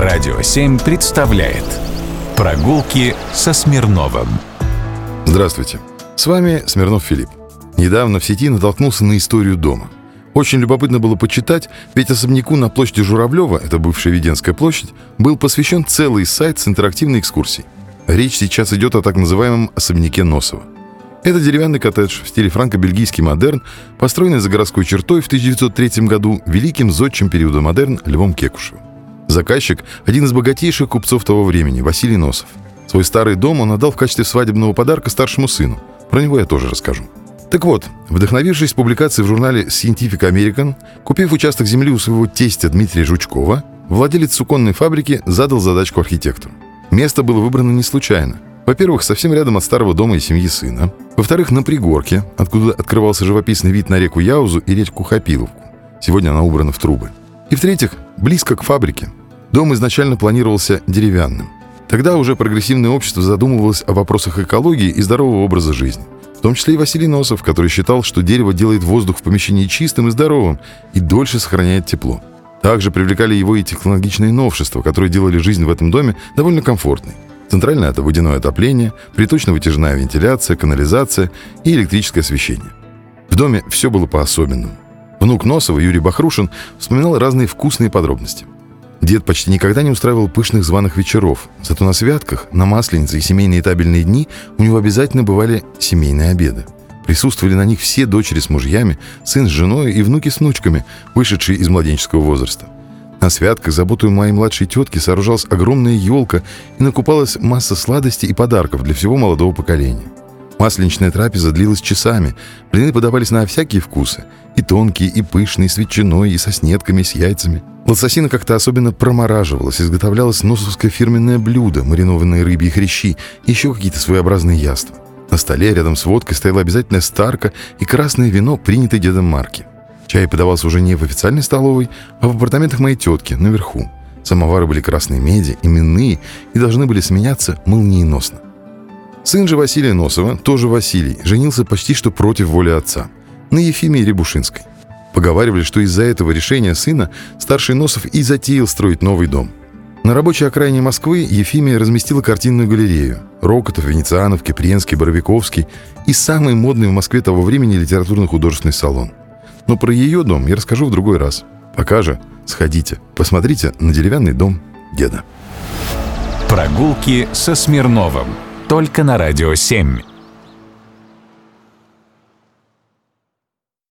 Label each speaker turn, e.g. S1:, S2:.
S1: Радио 7 представляет Прогулки со Смирновым.
S2: Здравствуйте. С вами Смирнов Филипп. Недавно в сети натолкнулся на историю дома. Очень любопытно было почитать, ведь особняку на площади Журавлева, это бывшая Веденская площадь, был посвящен целый сайт с интерактивной экскурсией. Речь сейчас идет о так называемом особняке Носова. Это деревянный коттедж в стиле франко-бельгийский модерн, построенный за городской чертой в 1903 году великим зодчим периода модерн Львом Кекушевым. Заказчик – один из богатейших купцов того времени, Василий Носов. Свой старый дом он отдал в качестве свадебного подарка старшему сыну. Про него я тоже расскажу. Так вот, вдохновившись публикацией в журнале Scientific American, купив участок земли у своего тестя Дмитрия Жучкова, владелец суконной фабрики задал задачку архитектору. Место было выбрано не случайно. Во-первых, совсем рядом от старого дома и семьи сына. Во-вторых, на пригорке, откуда открывался живописный вид на реку Яузу и речку Хапиловку. Сегодня она убрана в трубы. И в-третьих, близко к фабрике, Дом изначально планировался деревянным. Тогда уже прогрессивное общество задумывалось о вопросах экологии и здорового образа жизни. В том числе и Василий Носов, который считал, что дерево делает воздух в помещении чистым и здоровым и дольше сохраняет тепло. Также привлекали его и технологичные новшества, которые делали жизнь в этом доме довольно комфортной. Центральное это водяное отопление, приточно-вытяжная вентиляция, канализация и электрическое освещение. В доме все было по-особенному. Внук Носова, Юрий Бахрушин, вспоминал разные вкусные подробности – Дед почти никогда не устраивал пышных званых вечеров, зато на святках, на масленице и семейные табельные дни у него обязательно бывали семейные обеды. Присутствовали на них все дочери с мужьями, сын с женой и внуки с внучками, вышедшие из младенческого возраста. На святках заботой моей младшей тетки сооружалась огромная елка и накупалась масса сладостей и подарков для всего молодого поколения. Масленичная трапеза длилась часами, блины подавались на всякие вкусы, и тонкие, и пышные, с ветчиной, и со снетками, и с яйцами. Лососина как-то особенно промораживалась, изготовлялось носовское фирменное блюдо, маринованные рыбьи хрящи и еще какие-то своеобразные яства. На столе рядом с водкой стояла обязательная старка и красное вино, принятое дедом марки. Чай подавался уже не в официальной столовой, а в апартаментах моей тетки, наверху. Самовары были красной меди, именные и должны были сменяться молниеносно. Сын же Василия Носова, тоже Василий, женился почти что против воли отца, на Ефимии Рябушинской. Поговаривали, что из-за этого решения сына старший Носов и затеял строить новый дом. На рабочей окраине Москвы Ефимия разместила картинную галерею. Рокотов, Венецианов, Кипренский, Боровиковский и самый модный в Москве того времени литературно-художественный салон. Но про ее дом я расскажу в другой раз. Пока же сходите, посмотрите на деревянный дом деда.
S1: Прогулки со Смирновым. Только на «Радио 7».